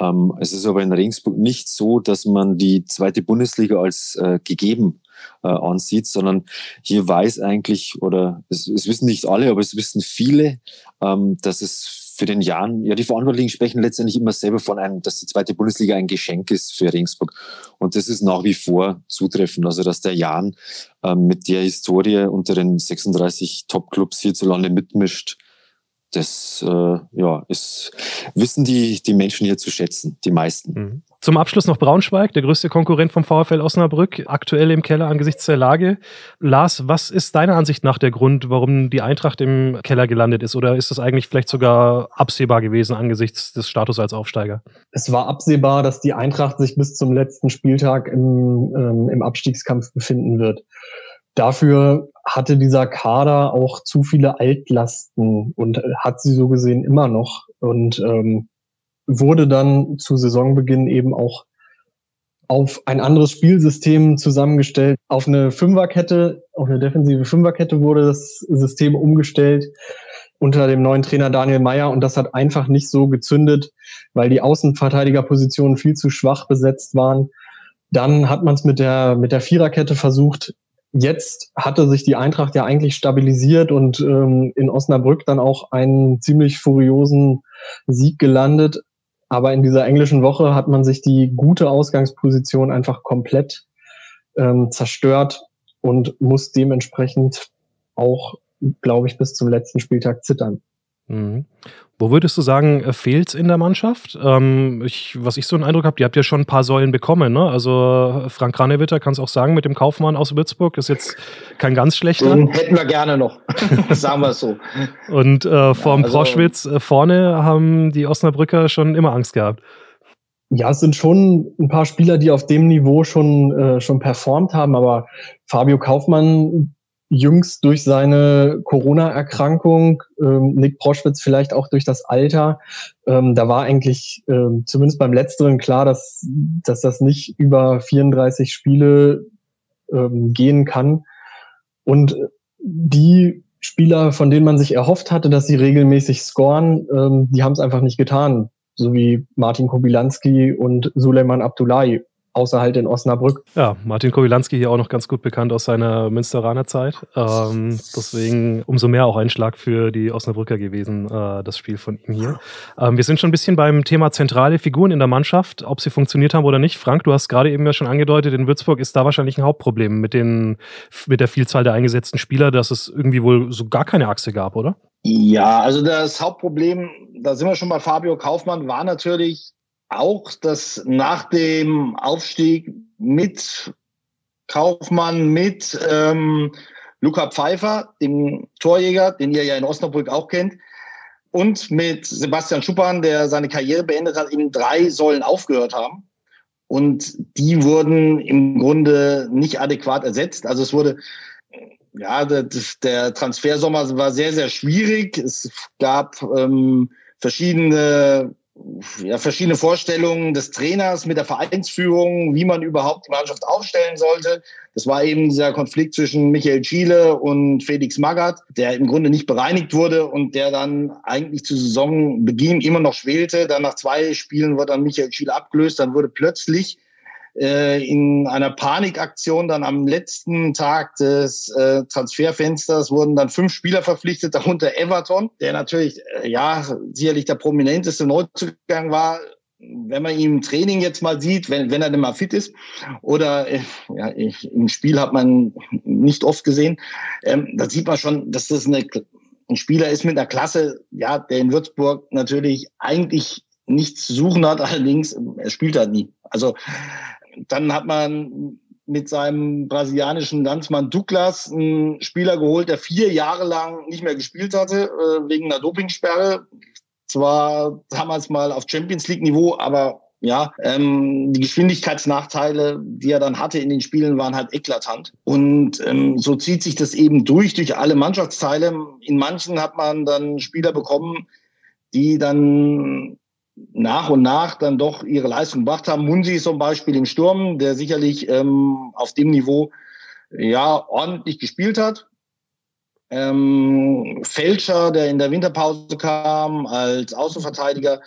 Ähm, es ist aber in Regensburg nicht so, dass man die zweite Bundesliga als äh, gegeben äh, ansieht, sondern hier weiß eigentlich, oder es, es, wissen nicht alle, aber es wissen viele, ähm, dass es für den Jahren, ja, die Verantwortlichen sprechen letztendlich immer selber von einem, dass die zweite Bundesliga ein Geschenk ist für Regensburg. Und das ist nach wie vor zutreffend. Also, dass der Jan ähm, mit der Historie unter den 36 Top-Clubs hierzulande mitmischt, das äh, ja, ist, wissen die, die Menschen hier zu schätzen, die meisten. Mhm. Zum Abschluss noch Braunschweig, der größte Konkurrent vom VfL Osnabrück, aktuell im Keller angesichts der Lage. Lars, was ist deiner Ansicht nach der Grund, warum die Eintracht im Keller gelandet ist? Oder ist das eigentlich vielleicht sogar absehbar gewesen angesichts des Status als Aufsteiger? Es war absehbar, dass die Eintracht sich bis zum letzten Spieltag im, ähm, im Abstiegskampf befinden wird. Dafür hatte dieser Kader auch zu viele Altlasten und hat sie so gesehen immer noch. Und ähm, wurde dann zu Saisonbeginn eben auch auf ein anderes Spielsystem zusammengestellt. Auf eine Fünferkette, auf eine defensive Fünferkette wurde das System umgestellt unter dem neuen Trainer Daniel Meyer und das hat einfach nicht so gezündet, weil die Außenverteidigerpositionen viel zu schwach besetzt waren. Dann hat man es mit der, mit der Viererkette versucht. Jetzt hatte sich die Eintracht ja eigentlich stabilisiert und ähm, in Osnabrück dann auch einen ziemlich furiosen Sieg gelandet. Aber in dieser englischen Woche hat man sich die gute Ausgangsposition einfach komplett ähm, zerstört und muss dementsprechend auch, glaube ich, bis zum letzten Spieltag zittern. Mhm. Wo würdest du sagen, äh, fehlt es in der Mannschaft? Ähm, ich, was ich so einen Eindruck habe, ihr habt ja schon ein paar Säulen bekommen. Ne? Also Frank Kranewitter kann es auch sagen mit dem Kaufmann aus Würzburg, ist jetzt kein ganz schlechter. Den hätten wir gerne noch, sagen wir es so. Und äh, vorm ja, also, Proschwitz äh, vorne haben die Osnabrücker schon immer Angst gehabt. Ja, es sind schon ein paar Spieler, die auf dem Niveau schon, äh, schon performt haben, aber Fabio Kaufmann jüngst durch seine Corona-Erkrankung, ähm, Nick Proschwitz vielleicht auch durch das Alter. Ähm, da war eigentlich ähm, zumindest beim letzteren klar, dass, dass das nicht über 34 Spiele ähm, gehen kann. Und die Spieler, von denen man sich erhofft hatte, dass sie regelmäßig scoren, ähm, die haben es einfach nicht getan. So wie Martin Kobilanski und Suleiman Abdullahi außer halt in Osnabrück. Ja, Martin Kowilanski hier auch noch ganz gut bekannt aus seiner Münsteraner Zeit. Ähm, deswegen umso mehr auch ein Schlag für die Osnabrücker gewesen, äh, das Spiel von ihm hier. Ähm, wir sind schon ein bisschen beim Thema zentrale Figuren in der Mannschaft, ob sie funktioniert haben oder nicht. Frank, du hast gerade eben ja schon angedeutet, in Würzburg ist da wahrscheinlich ein Hauptproblem mit, den, mit der Vielzahl der eingesetzten Spieler, dass es irgendwie wohl so gar keine Achse gab, oder? Ja, also das Hauptproblem, da sind wir schon bei Fabio Kaufmann, war natürlich auch, dass nach dem Aufstieg mit Kaufmann, mit ähm, Luca Pfeiffer, dem Torjäger, den ihr ja in Osnabrück auch kennt, und mit Sebastian Schuppan, der seine Karriere beendet hat, in drei Säulen aufgehört haben. Und die wurden im Grunde nicht adäquat ersetzt. Also es wurde, ja, der Transfersommer war sehr, sehr schwierig. Es gab ähm, verschiedene ja, verschiedene Vorstellungen des Trainers mit der Vereinsführung, wie man überhaupt die Mannschaft aufstellen sollte. Das war eben dieser Konflikt zwischen Michael Schiele und Felix Magath, der im Grunde nicht bereinigt wurde und der dann eigentlich zu Saisonbeginn immer noch schwelte. Dann nach zwei Spielen wurde dann Michael Schiele abgelöst. Dann wurde plötzlich äh, in einer Panikaktion dann am letzten Tag des äh, Transferfensters wurden dann fünf Spieler verpflichtet, darunter Everton, der natürlich, äh, ja, sicherlich der prominenteste Neuzugang war, wenn man ihn im Training jetzt mal sieht, wenn, wenn er denn mal fit ist, oder äh, ja, ich, im Spiel hat man nicht oft gesehen, ähm, da sieht man schon, dass das eine, ein Spieler ist mit einer Klasse, ja, der in Würzburg natürlich eigentlich nichts zu suchen hat, allerdings er spielt halt nie. Also dann hat man mit seinem brasilianischen Landsmann Douglas einen Spieler geholt, der vier Jahre lang nicht mehr gespielt hatte, äh, wegen einer Dopingsperre. Zwar damals mal auf Champions League Niveau, aber ja, ähm, die Geschwindigkeitsnachteile, die er dann hatte in den Spielen, waren halt eklatant. Und ähm, so zieht sich das eben durch, durch alle Mannschaftsteile. In manchen hat man dann Spieler bekommen, die dann nach und nach dann doch ihre Leistung gebracht haben. Munsi zum Beispiel im Sturm, der sicherlich ähm, auf dem Niveau ja ordentlich gespielt hat. Ähm, Fälscher, der in der Winterpause kam als Außenverteidiger,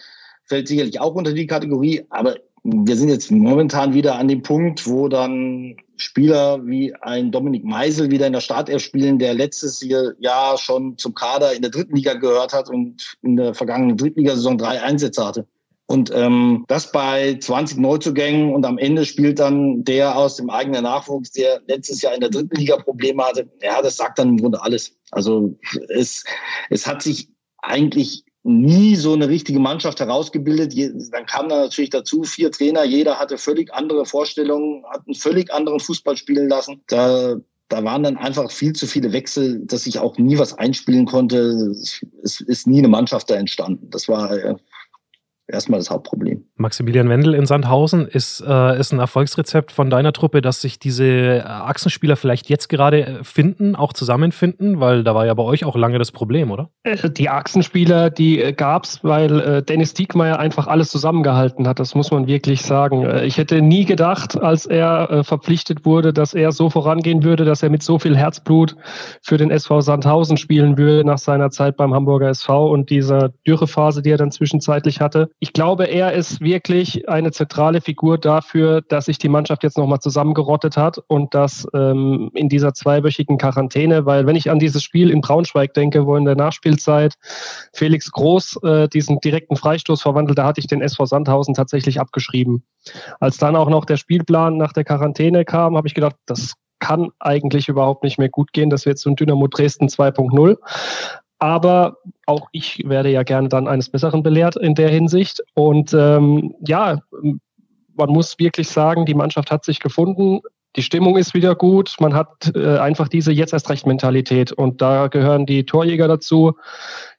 fällt sicherlich auch unter die Kategorie. Aber wir sind jetzt momentan wieder an dem Punkt, wo dann Spieler wie ein Dominik Meisel wieder in der Startelf spielen, der letztes Jahr schon zum Kader in der dritten Liga gehört hat und in der vergangenen Drittligasaison drei Einsätze hatte. Und ähm, das bei 20 Neuzugängen und am Ende spielt dann der aus dem eigenen Nachwuchs, der letztes Jahr in der dritten Liga Probleme hatte. Ja, das sagt dann im Grunde alles. Also es, es hat sich eigentlich nie so eine richtige Mannschaft herausgebildet. Dann kam da natürlich dazu vier Trainer, jeder hatte völlig andere Vorstellungen, hat einen völlig anderen Fußball spielen lassen. Da, da waren dann einfach viel zu viele Wechsel, dass ich auch nie was einspielen konnte. Es ist nie eine Mannschaft da entstanden. Das war äh, erstmal das Hauptproblem. Maximilian Wendel in Sandhausen ist, äh, ist ein Erfolgsrezept von deiner Truppe, dass sich diese äh, Achsenspieler vielleicht jetzt gerade äh, finden, auch zusammenfinden, weil da war ja bei euch auch lange das Problem, oder? Äh, die Achsenspieler, die gab es, weil äh, Dennis Diekmeyer einfach alles zusammengehalten hat. Das muss man wirklich sagen. Ich hätte nie gedacht, als er äh, verpflichtet wurde, dass er so vorangehen würde, dass er mit so viel Herzblut für den SV Sandhausen spielen würde nach seiner Zeit beim Hamburger SV und dieser Dürrephase, die er dann zwischenzeitlich hatte ich glaube, er ist wirklich eine zentrale Figur dafür, dass sich die Mannschaft jetzt nochmal zusammengerottet hat und dass ähm, in dieser zweiwöchigen Quarantäne, weil wenn ich an dieses Spiel in Braunschweig denke, wo in der Nachspielzeit Felix Groß äh, diesen direkten Freistoß verwandelt, da hatte ich den SV Sandhausen tatsächlich abgeschrieben. Als dann auch noch der Spielplan nach der Quarantäne kam, habe ich gedacht, das kann eigentlich überhaupt nicht mehr gut gehen. Das wird so ein Dynamo Dresden 2.0. Aber auch ich werde ja gerne dann eines Besseren belehrt in der Hinsicht. Und ähm, ja, man muss wirklich sagen, die Mannschaft hat sich gefunden. Die Stimmung ist wieder gut. Man hat äh, einfach diese jetzt erst recht Mentalität. Und da gehören die Torjäger dazu.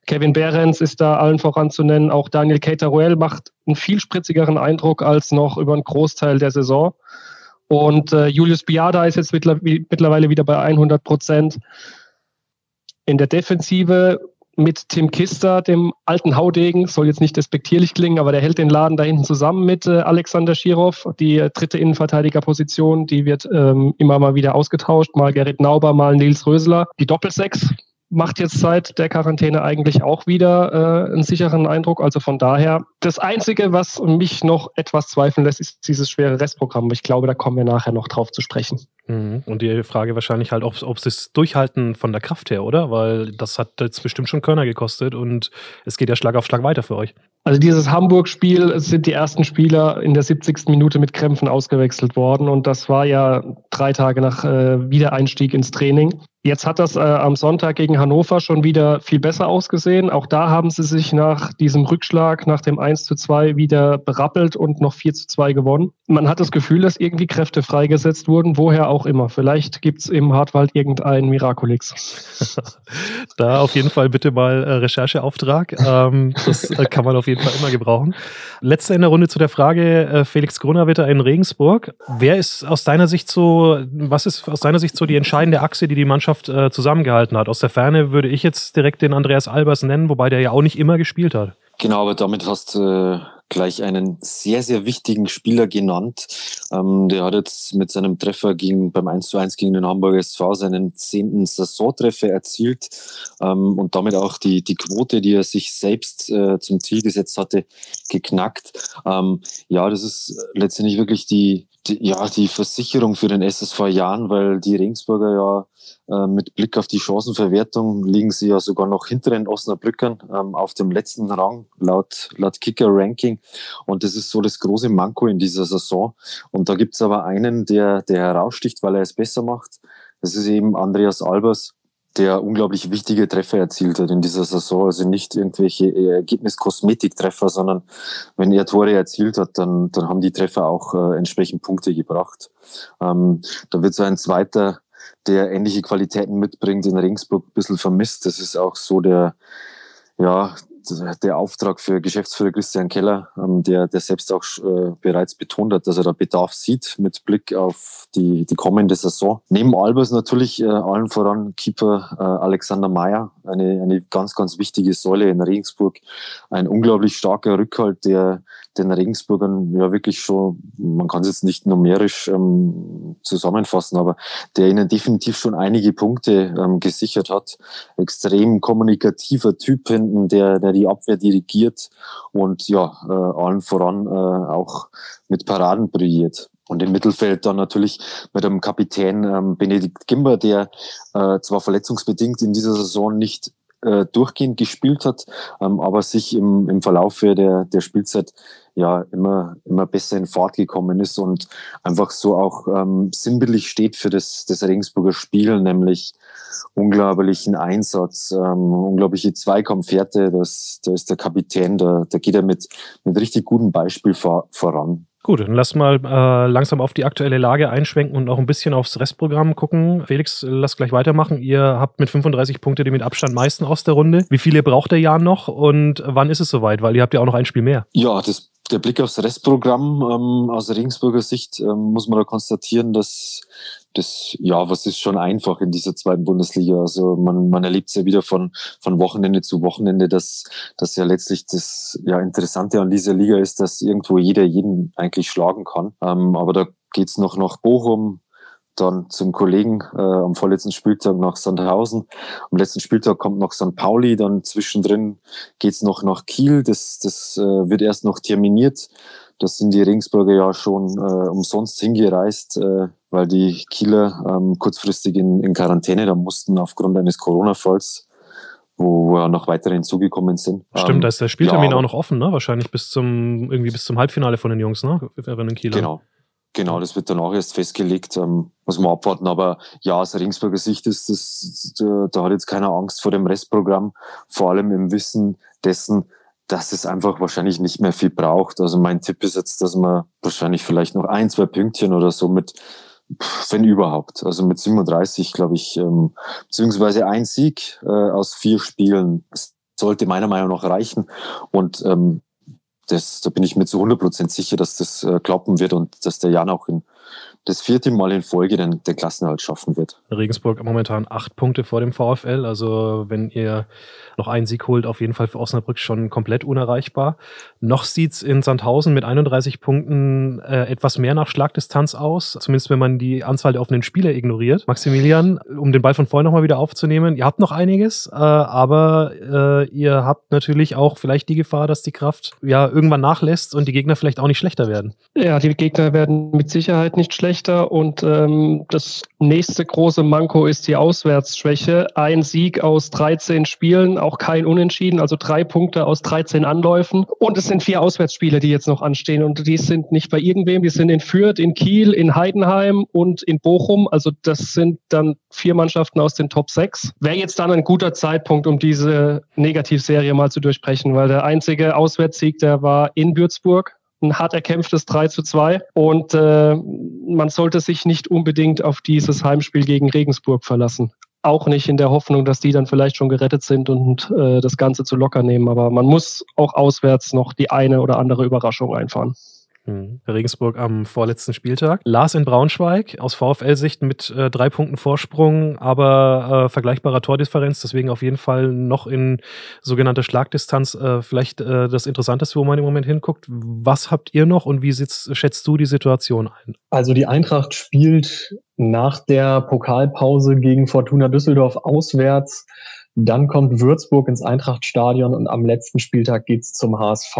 Kevin Behrens ist da allen voran zu nennen. Auch Daniel Cateruel macht einen viel spritzigeren Eindruck als noch über einen Großteil der Saison. Und äh, Julius Biada ist jetzt mittlerweile wieder bei 100 Prozent. In der Defensive mit Tim Kister, dem alten Haudegen, soll jetzt nicht despektierlich klingen, aber der hält den Laden da hinten zusammen mit äh, Alexander Schirov. Die äh, dritte Innenverteidigerposition, die wird ähm, immer mal wieder ausgetauscht. Mal Gerrit Nauber, mal Nils Rösler. Die Doppelsechs macht jetzt seit der Quarantäne eigentlich auch wieder äh, einen sicheren Eindruck. Also von daher, das Einzige, was mich noch etwas zweifeln lässt, ist dieses schwere Restprogramm. Ich glaube, da kommen wir nachher noch drauf zu sprechen. Mhm. Und die Frage wahrscheinlich halt, ob, sie es durchhalten von der Kraft her, oder? Weil das hat jetzt bestimmt schon Körner gekostet und es geht ja Schlag auf Schlag weiter für euch. Also dieses Hamburg-Spiel sind die ersten Spieler in der 70. Minute mit Krämpfen ausgewechselt worden und das war ja drei Tage nach äh, Wiedereinstieg ins Training. Jetzt hat das äh, am Sonntag gegen Hannover schon wieder viel besser ausgesehen. Auch da haben sie sich nach diesem Rückschlag, nach dem 1 zu 2 wieder berappelt und noch 4 zu 2 gewonnen. Man hat das Gefühl, dass irgendwie Kräfte freigesetzt wurden, woher auch immer. Vielleicht gibt es im Hartwald irgendeinen Miraculix. da auf jeden Fall bitte mal äh, Rechercheauftrag. Ähm, das äh, kann man auf jeden Fall immer gebrauchen. Letzte in der Runde zu der Frage, äh, Felix Grunerwitter in Regensburg. Wer ist aus deiner Sicht so, was ist aus deiner Sicht so die entscheidende Achse, die die Mannschaft Mannschaft äh, zusammengehalten hat. Aus der Ferne würde ich jetzt direkt den Andreas Albers nennen, wobei der ja auch nicht immer gespielt hat. Genau, aber damit hast du äh, gleich einen sehr, sehr wichtigen Spieler genannt. Ähm, der hat jetzt mit seinem Treffer gegen, beim 1 zu 1 gegen den Hamburger SV seinen zehnten Saisontreffer erzielt ähm, und damit auch die, die Quote, die er sich selbst äh, zum Ziel gesetzt hatte, geknackt. Ähm, ja, das ist letztendlich wirklich die, die, ja, die Versicherung für den SSV Jahren, weil die Regensburger ja äh, mit Blick auf die Chancenverwertung liegen sie ja sogar noch hinter den Osnabrückern ähm, auf dem letzten Rang laut, laut Kicker-Ranking. Und das ist so das große Manko in dieser Saison. Und da gibt's aber einen, der, der heraussticht, weil er es besser macht. Das ist eben Andreas Albers, der unglaublich wichtige Treffer erzielt hat in dieser Saison. Also nicht irgendwelche Ergebniskosmetiktreffer, sondern wenn er Tore erzielt hat, dann, dann haben die Treffer auch äh, entsprechend Punkte gebracht. Ähm, da wird so ein zweiter, der ähnliche Qualitäten mitbringt, in Regensburg ein bisschen vermisst. Das ist auch so der, ja, der Auftrag für Geschäftsführer Christian Keller, ähm, der, der selbst auch äh, bereits betont hat, dass er da Bedarf sieht mit Blick auf die, die kommende Saison. Neben Albers natürlich äh, allen voran Keeper äh, Alexander Meyer, eine, eine ganz, ganz wichtige Säule in Regensburg. Ein unglaublich starker Rückhalt, der den Regensburgern ja wirklich schon, man kann es jetzt nicht numerisch ähm, zusammenfassen, aber der ihnen definitiv schon einige Punkte ähm, gesichert hat. Extrem kommunikativer Typ hinten, der, der die Abwehr dirigiert und ja, äh, allen voran äh, auch mit Paraden brilliert. Und im Mittelfeld dann natürlich mit dem Kapitän ähm, Benedikt Gimber, der äh, zwar verletzungsbedingt in dieser Saison nicht äh, durchgehend gespielt hat, ähm, aber sich im, im Verlauf der, der Spielzeit ja immer, immer besser in Fahrt gekommen ist und einfach so auch ähm, sinnbildlich steht für das, das Regensburger Spiel, nämlich unglaublichen Einsatz, ähm, unglaubliche Zweikampfwerte. Das, da ist der Kapitän, da, da geht er mit, mit richtig gutem Beispiel vor, voran. Gut, dann lass mal äh, langsam auf die aktuelle Lage einschwenken und auch ein bisschen aufs Restprogramm gucken. Felix, lass gleich weitermachen. Ihr habt mit 35 Punkte den mit Abstand meisten aus der Runde. Wie viele braucht der Jahr noch und wann ist es soweit? Weil ihr habt ja auch noch ein Spiel mehr. Ja, das, der Blick aufs Restprogramm ähm, aus Regensburger Sicht ähm, muss man da konstatieren, dass das, ja, was ist schon einfach in dieser zweiten Bundesliga. Also man, man erlebt es ja wieder von, von Wochenende zu Wochenende, dass, dass ja letztlich das ja, Interessante an dieser Liga ist, dass irgendwo jeder jeden eigentlich schlagen kann. Ähm, aber da geht's noch nach Bochum, dann zum Kollegen äh, am vorletzten Spieltag nach Sandhausen. Am letzten Spieltag kommt noch St. Pauli, dann zwischendrin geht's noch nach Kiel. Das, das äh, wird erst noch terminiert. Das sind die Regensburger ja schon äh, umsonst hingereist, äh, weil die Kieler ähm, kurzfristig in, in Quarantäne da mussten aufgrund eines Corona-Falls wo, wo ja noch weitere hinzugekommen sind. Stimmt, ähm, da ist der Spieltermin ja, auch noch offen, ne? Wahrscheinlich bis zum irgendwie bis zum Halbfinale von den Jungs, ne? In Kieler. Genau. Genau, das wird dann auch erst festgelegt, ähm, muss man abwarten. Aber ja, aus Regensburger Sicht ist das, da, da hat jetzt keiner Angst vor dem Restprogramm, vor allem im Wissen dessen, dass es einfach wahrscheinlich nicht mehr viel braucht. Also mein Tipp ist jetzt, dass man wahrscheinlich vielleicht noch ein, zwei Pünktchen oder so mit, wenn überhaupt, also mit 37, glaube ich, ähm, beziehungsweise ein Sieg äh, aus vier Spielen sollte meiner Meinung nach reichen. Und ähm, das, da bin ich mir zu 100 Prozent sicher, dass das äh, klappen wird und dass der Jan auch in das vierte Mal in Folge den, den Klassenerhalt schaffen wird. Regensburg momentan acht Punkte vor dem VfL. Also wenn ihr noch einen Sieg holt, auf jeden Fall für Osnabrück schon komplett unerreichbar. Noch sieht es in Sandhausen mit 31 Punkten äh, etwas mehr nach Schlagdistanz aus. Zumindest wenn man die Anzahl der offenen Spieler ignoriert. Maximilian, um den Ball von vorhin nochmal wieder aufzunehmen, ihr habt noch einiges, äh, aber äh, ihr habt natürlich auch vielleicht die Gefahr, dass die Kraft ja irgendwann nachlässt und die Gegner vielleicht auch nicht schlechter werden. Ja, die Gegner werden mit Sicherheit nicht schlechter schlechter und ähm, das nächste große Manko ist die Auswärtsschwäche. Ein Sieg aus 13 Spielen, auch kein Unentschieden, also drei Punkte aus 13 Anläufen. Und es sind vier Auswärtsspiele, die jetzt noch anstehen und die sind nicht bei irgendwem, die sind in Fürth, in Kiel, in Heidenheim und in Bochum. Also das sind dann vier Mannschaften aus den Top 6. Wäre jetzt dann ein guter Zeitpunkt, um diese Negativserie mal zu durchbrechen, weil der einzige Auswärtssieg, der war in Würzburg ein hart erkämpftes 3 zu 2. Und äh, man sollte sich nicht unbedingt auf dieses Heimspiel gegen Regensburg verlassen. Auch nicht in der Hoffnung, dass die dann vielleicht schon gerettet sind und äh, das Ganze zu locker nehmen. Aber man muss auch auswärts noch die eine oder andere Überraschung einfahren. Mhm. Regensburg am vorletzten Spieltag. Lars in Braunschweig aus VfL-Sicht mit äh, drei Punkten Vorsprung, aber äh, vergleichbarer Tordifferenz, deswegen auf jeden Fall noch in sogenannter Schlagdistanz äh, vielleicht äh, das Interessanteste, wo man im Moment hinguckt. Was habt ihr noch und wie sitzt, schätzt du die Situation ein? Also die Eintracht spielt nach der Pokalpause gegen Fortuna Düsseldorf auswärts. Dann kommt Würzburg ins Eintrachtstadion und am letzten Spieltag geht's zum HSV.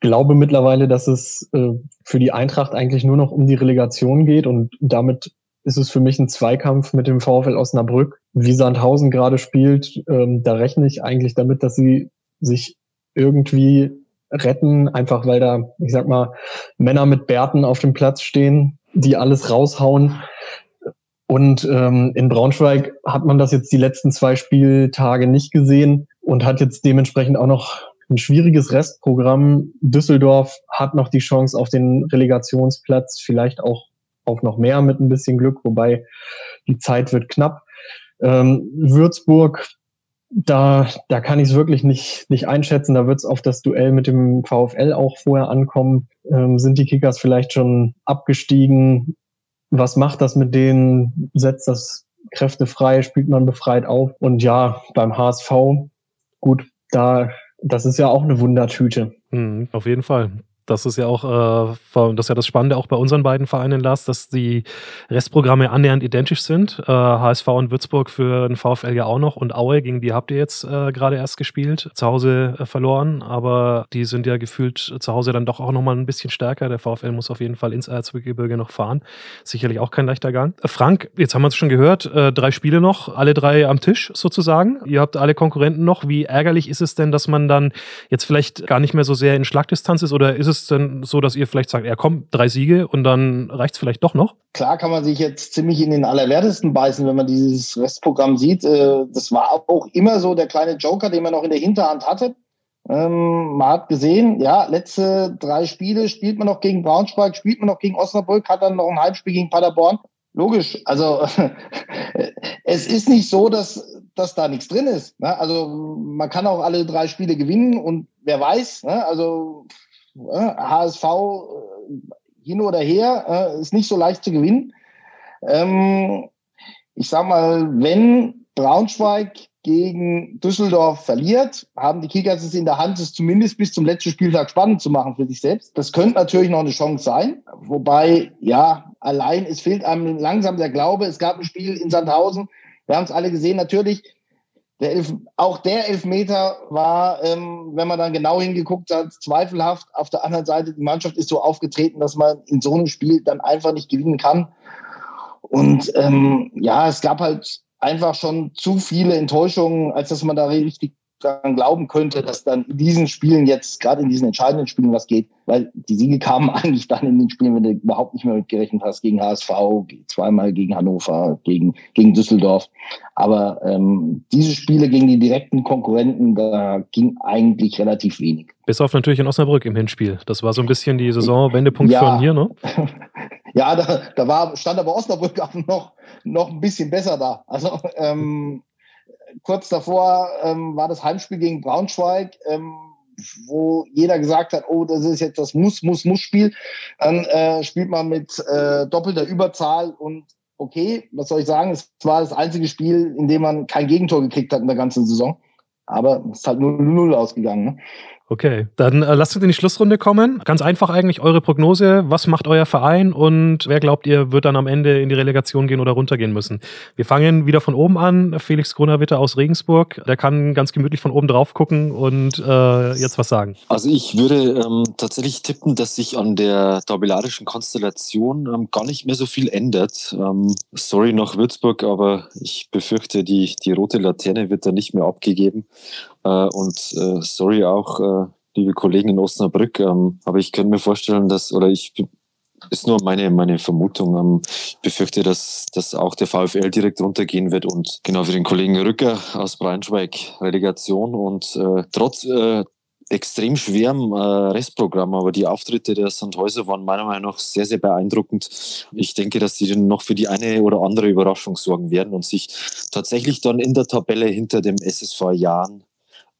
Glaube mittlerweile, dass es äh, für die Eintracht eigentlich nur noch um die Relegation geht und damit ist es für mich ein Zweikampf mit dem VfL Osnabrück. Wie Sandhausen gerade spielt, ähm, da rechne ich eigentlich damit, dass sie sich irgendwie retten, einfach weil da, ich sag mal, Männer mit Bärten auf dem Platz stehen, die alles raushauen. Und ähm, in Braunschweig hat man das jetzt die letzten zwei Spieltage nicht gesehen und hat jetzt dementsprechend auch noch ein schwieriges Restprogramm. Düsseldorf hat noch die Chance auf den Relegationsplatz, vielleicht auch auf noch mehr mit ein bisschen Glück, wobei die Zeit wird knapp. Ähm, Würzburg, da, da kann ich es wirklich nicht, nicht einschätzen. Da wird es auf das Duell mit dem VfL auch vorher ankommen. Ähm, sind die Kickers vielleicht schon abgestiegen? was macht das mit denen? Setzt das Kräfte frei? Spielt man befreit auf? Und ja, beim HSV, gut, da, das ist ja auch eine Wundertüte. Mhm, auf jeden Fall. Das ist ja auch, äh, das ist ja das Spannende auch bei unseren beiden Vereinen, Lars, dass die Restprogramme annähernd identisch sind. Äh, HSV und Würzburg für den VfL ja auch noch und Aue, gegen die habt ihr jetzt äh, gerade erst gespielt, zu Hause äh, verloren, aber die sind ja gefühlt zu Hause dann doch auch nochmal ein bisschen stärker. Der VfL muss auf jeden Fall ins Erzgebirge noch fahren. Sicherlich auch kein leichter Gang. Äh, Frank, jetzt haben wir es schon gehört, äh, drei Spiele noch, alle drei am Tisch sozusagen. Ihr habt alle Konkurrenten noch. Wie ärgerlich ist es denn, dass man dann jetzt vielleicht gar nicht mehr so sehr in Schlagdistanz ist oder ist es es denn so, dass ihr vielleicht sagt, ja komm, drei Siege und dann reicht es vielleicht doch noch? Klar kann man sich jetzt ziemlich in den Allerwertesten beißen, wenn man dieses Restprogramm sieht. Äh, das war auch immer so der kleine Joker, den man noch in der Hinterhand hatte. Ähm, man hat gesehen, ja, letzte drei Spiele spielt man noch gegen Braunschweig, spielt man noch gegen Osnabrück, hat dann noch ein Halbspiel gegen Paderborn. Logisch, also es ist nicht so, dass, dass da nichts drin ist. Ne? Also man kann auch alle drei Spiele gewinnen und wer weiß, ne? also HSV äh, hin oder her, äh, ist nicht so leicht zu gewinnen. Ähm, ich sag mal, wenn Braunschweig gegen Düsseldorf verliert, haben die Kickers es in der Hand, es zumindest bis zum letzten Spieltag spannend zu machen für sich selbst. Das könnte natürlich noch eine Chance sein. Wobei, ja, allein, es fehlt einem langsam der Glaube. Es gab ein Spiel in Sandhausen. Wir haben es alle gesehen. Natürlich der Elf, auch der Elfmeter war, ähm, wenn man dann genau hingeguckt hat, zweifelhaft. Auf der anderen Seite, die Mannschaft ist so aufgetreten, dass man in so einem Spiel dann einfach nicht gewinnen kann. Und ähm, ja, es gab halt einfach schon zu viele Enttäuschungen, als dass man da richtig daran glauben könnte, dass dann in diesen Spielen jetzt, gerade in diesen entscheidenden Spielen, was geht. Weil die Siege kamen eigentlich dann in den Spielen, wenn du überhaupt nicht mehr mitgerechnet hast, gegen HSV, zweimal gegen Hannover, gegen, gegen Düsseldorf. Aber ähm, diese Spiele gegen die direkten Konkurrenten, da ging eigentlich relativ wenig. Bis auf natürlich in Osnabrück im Hinspiel. Das war so ein bisschen die Saisonwendepunkt ja. von hier, ne? ja, da, da war, stand aber Osnabrück auch noch, noch ein bisschen besser da. Also ähm, kurz davor ähm, war das Heimspiel gegen Braunschweig, ähm, wo jeder gesagt hat, oh, das ist jetzt das Muss, Muss, Muss-Spiel. Dann äh, spielt man mit äh, doppelter Überzahl und okay, was soll ich sagen, es war das einzige Spiel, in dem man kein Gegentor gekriegt hat in der ganzen Saison. Aber es ist halt 0-0 ausgegangen. Ne? Okay, dann äh, lasst uns in die Schlussrunde kommen. Ganz einfach eigentlich eure Prognose. Was macht euer Verein und wer glaubt ihr, wird dann am Ende in die Relegation gehen oder runtergehen müssen? Wir fangen wieder von oben an. Felix Grunerwitter aus Regensburg, der kann ganz gemütlich von oben drauf gucken und äh, jetzt was sagen. Also ich würde ähm, tatsächlich tippen, dass sich an der tabellarischen Konstellation ähm, gar nicht mehr so viel ändert. Ähm, sorry noch Würzburg, aber ich befürchte, die, die rote Laterne wird da nicht mehr abgegeben. Äh, und äh, sorry auch, äh, liebe Kollegen in Osnabrück, ähm, aber ich könnte mir vorstellen, dass, oder ich ist nur meine, meine Vermutung. Ähm, ich befürchte, dass, dass auch der VfL direkt runtergehen wird und genau für den Kollegen Rücker aus Braunschweig Relegation und äh, trotz äh, extrem schwerem äh, Restprogramm, aber die Auftritte der Sandhäuser waren meiner Meinung nach sehr, sehr beeindruckend. Ich denke, dass sie noch für die eine oder andere Überraschung sorgen werden und sich tatsächlich dann in der Tabelle hinter dem SSV Jahren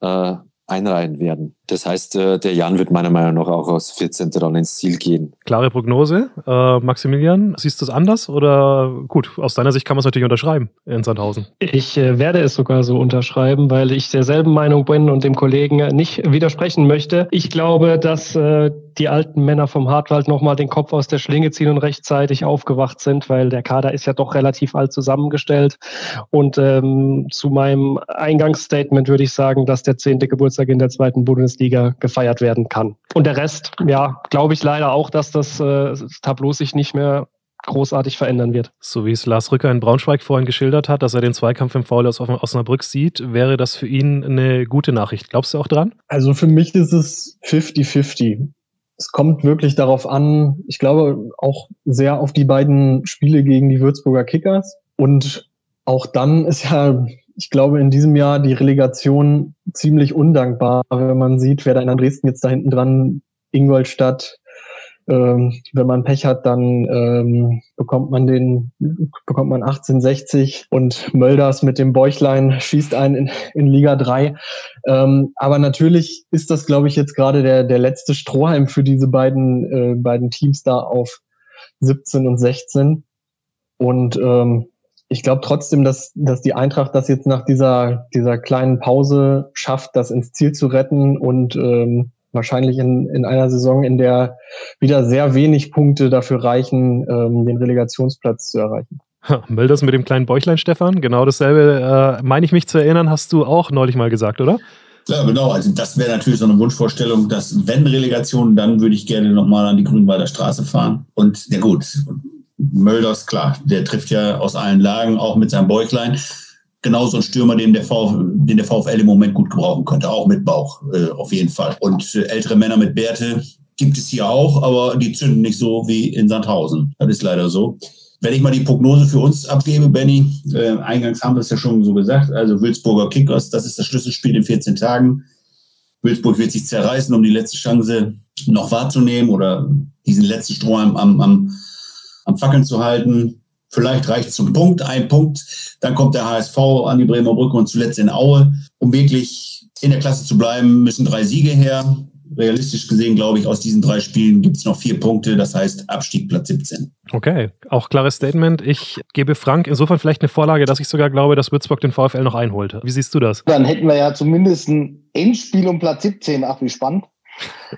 äh, einreihen werden. Das heißt, äh, der Jan wird meiner Meinung nach auch aus 14. dann ins Ziel gehen. Klare Prognose. Äh, Maximilian, siehst du es anders? Oder gut, aus deiner Sicht kann man es natürlich unterschreiben in Sandhausen. Ich äh, werde es sogar so unterschreiben, weil ich derselben Meinung bin und dem Kollegen nicht widersprechen möchte. Ich glaube, dass äh, die alten Männer vom Hartwald nochmal den Kopf aus der Schlinge ziehen und rechtzeitig aufgewacht sind, weil der Kader ist ja doch relativ alt zusammengestellt. Und ähm, zu meinem Eingangsstatement würde ich sagen, dass der zehnte Geburtstag in der zweiten Bundesliga gefeiert werden kann. Und der Rest, ja, glaube ich leider auch, dass das, äh, das Tableau sich nicht mehr großartig verändern wird. So wie es Lars Rücker in Braunschweig vorhin geschildert hat, dass er den Zweikampf im Foul aus Osnabrück sieht, wäre das für ihn eine gute Nachricht. Glaubst du auch dran? Also für mich ist es 50-50. Es kommt wirklich darauf an, ich glaube auch sehr auf die beiden Spiele gegen die Würzburger Kickers. Und auch dann ist ja, ich glaube, in diesem Jahr die Relegation ziemlich undankbar, wenn man sieht, wer da in Dresden jetzt da hinten dran Ingolstadt, ähm, wenn man Pech hat, dann ähm, bekommt man den, bekommt man 1860 und Mölders mit dem Bäuchlein schießt einen in, in Liga 3. Ähm, aber natürlich ist das, glaube ich, jetzt gerade der, der letzte Strohhalm für diese beiden, äh, beiden Teams da auf 17 und 16. Und ähm, ich glaube trotzdem, dass, dass die Eintracht das jetzt nach dieser, dieser kleinen Pause schafft, das ins Ziel zu retten und ähm, wahrscheinlich in, in einer Saison, in der wieder sehr wenig Punkte dafür reichen, ähm, den Relegationsplatz zu erreichen. Mölders mit dem kleinen Bäuchlein, Stefan. Genau dasselbe, äh, meine ich mich zu erinnern, hast du auch neulich mal gesagt, oder? Ja, genau. Also das wäre natürlich so eine Wunschvorstellung, dass wenn Relegation, dann würde ich gerne nochmal an die Grünwalder Straße fahren. Und ja gut, Mölders, klar, der trifft ja aus allen Lagen, auch mit seinem Bäuchlein genauso ein Stürmer, den der, Vf, den der VfL im Moment gut gebrauchen könnte, auch mit Bauch, äh, auf jeden Fall. Und ältere Männer mit Bärte gibt es hier auch, aber die zünden nicht so wie in Sandhausen. Das ist leider so. Wenn ich mal die Prognose für uns abgebe, Benny, äh, eingangs haben wir es ja schon so gesagt, also Wilsburger Kickers, das ist das Schlüsselspiel in 14 Tagen. Wilsburg wird sich zerreißen, um die letzte Chance noch wahrzunehmen oder diesen letzten Strohhalm am, am, am Fackeln zu halten. Vielleicht reicht zum Punkt, ein Punkt. Dann kommt der HSV an die Bremer Brücke und zuletzt in Aue. Um wirklich in der Klasse zu bleiben, müssen drei Siege her. Realistisch gesehen, glaube ich, aus diesen drei Spielen gibt es noch vier Punkte. Das heißt Abstieg Platz 17. Okay, auch klares Statement. Ich gebe Frank insofern vielleicht eine Vorlage, dass ich sogar glaube, dass Würzburg den VfL noch einholt. Wie siehst du das? Dann hätten wir ja zumindest ein Endspiel um Platz 17. Ach, wie spannend.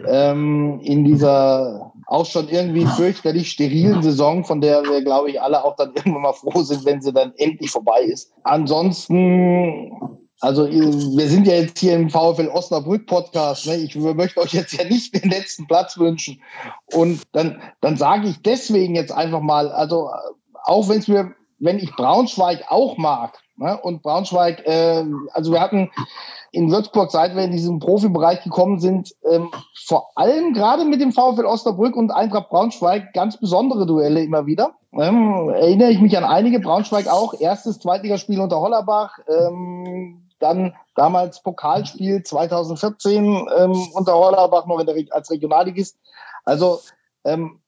Ähm, in dieser auch schon irgendwie fürchterlich sterilen Saison, von der wir, glaube ich, alle auch dann irgendwann mal froh sind, wenn sie dann endlich vorbei ist. Ansonsten, also wir sind ja jetzt hier im VfL Osnabrück Podcast. Ne? Ich möchte euch jetzt ja nicht den letzten Platz wünschen. Und dann, dann sage ich deswegen jetzt einfach mal, also auch wenn es mir, wenn ich Braunschweig auch mag, ne? und Braunschweig, äh, also wir hatten in Würzburg, seit wir in diesen Profibereich gekommen sind, ähm, vor allem gerade mit dem VfL Osnabrück und Eintracht Braunschweig ganz besondere Duelle immer wieder. Ähm, erinnere ich mich an einige, Braunschweig auch, erstes Zweitligaspiel unter Hollerbach, ähm, dann damals Pokalspiel 2014 ähm, unter Hollerbach noch der, als Regionalligist. Also ähm,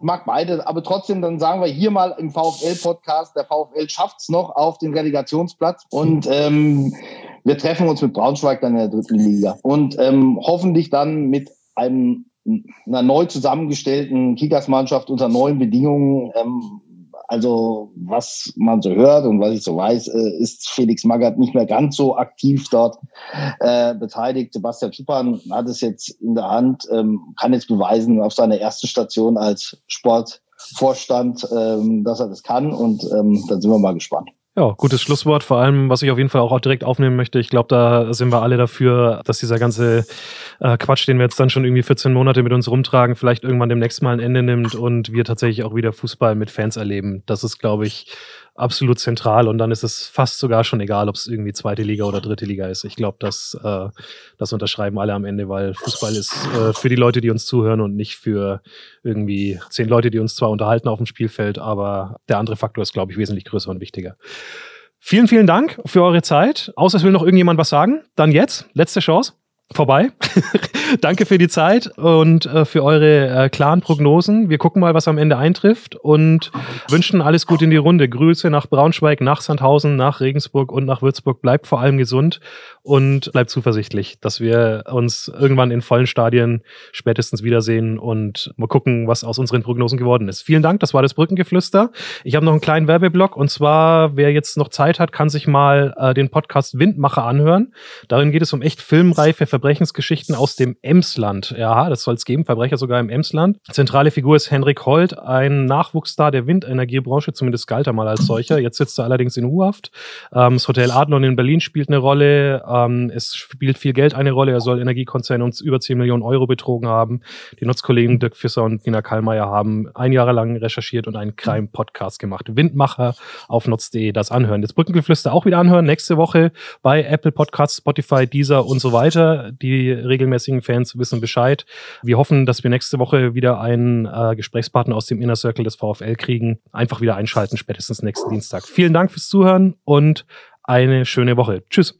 mag beide, aber trotzdem, dann sagen wir hier mal im VfL-Podcast, der VfL schafft's noch auf den Relegationsplatz und ähm, wir treffen uns mit Braunschweig dann in der dritten Liga und ähm, hoffentlich dann mit einem einer neu zusammengestellten Kickers-Mannschaft unter neuen Bedingungen. Ähm, also was man so hört und was ich so weiß, äh, ist Felix Magath nicht mehr ganz so aktiv dort äh, beteiligt. Sebastian Schuppan hat es jetzt in der Hand, ähm, kann jetzt beweisen auf seiner ersten Station als Sportvorstand, ähm, dass er das kann und ähm, dann sind wir mal gespannt. Ja, gutes Schlusswort. Vor allem, was ich auf jeden Fall auch direkt aufnehmen möchte. Ich glaube, da sind wir alle dafür, dass dieser ganze äh, Quatsch, den wir jetzt dann schon irgendwie 14 Monate mit uns rumtragen, vielleicht irgendwann demnächst mal ein Ende nimmt und wir tatsächlich auch wieder Fußball mit Fans erleben. Das ist, glaube ich, absolut zentral und dann ist es fast sogar schon egal, ob es irgendwie zweite Liga oder dritte Liga ist. Ich glaube, das, äh, das unterschreiben alle am Ende, weil Fußball ist äh, für die Leute, die uns zuhören und nicht für irgendwie zehn Leute, die uns zwar unterhalten auf dem Spielfeld, aber der andere Faktor ist, glaube ich, wesentlich größer und wichtiger. Vielen, vielen Dank für eure Zeit. Außer es will noch irgendjemand was sagen. Dann jetzt, letzte Chance vorbei. Danke für die Zeit und äh, für eure äh, klaren Prognosen. Wir gucken mal, was am Ende eintrifft und wünschen alles gut in die Runde. Grüße nach Braunschweig, nach Sandhausen, nach Regensburg und nach Würzburg. Bleibt vor allem gesund und bleibt zuversichtlich, dass wir uns irgendwann in vollen Stadien spätestens wiedersehen und mal gucken, was aus unseren Prognosen geworden ist. Vielen Dank, das war das Brückengeflüster. Ich habe noch einen kleinen Werbeblock und zwar, wer jetzt noch Zeit hat, kann sich mal äh, den Podcast Windmacher anhören. Darin geht es um echt filmreife Verbrechensgeschichten aus dem Emsland. Ja, das soll es geben, Verbrecher sogar im Emsland. Zentrale Figur ist Henrik Holt, ein Nachwuchsstar der Windenergiebranche, zumindest galt er mal als solcher. Jetzt sitzt er allerdings in U-Haft. Ähm, das Hotel Adlon in Berlin spielt eine Rolle. Ähm, es spielt viel Geld eine Rolle. Er soll Energiekonzerne uns über 10 Millionen Euro betrogen haben. Die Nutzkollegen Dirk Fisser und Nina Kallmeier haben ein Jahr lang recherchiert und einen Crime-Podcast gemacht. Windmacher auf nutz.de das anhören. Das Brückengeflüster auch wieder anhören. Nächste Woche bei Apple Podcasts, Spotify, Deezer und so weiter. Die regelmäßigen Fans wissen Bescheid. Wir hoffen, dass wir nächste Woche wieder einen äh, Gesprächspartner aus dem Inner Circle des VfL kriegen. Einfach wieder einschalten, spätestens nächsten Dienstag. Vielen Dank fürs Zuhören und eine schöne Woche. Tschüss.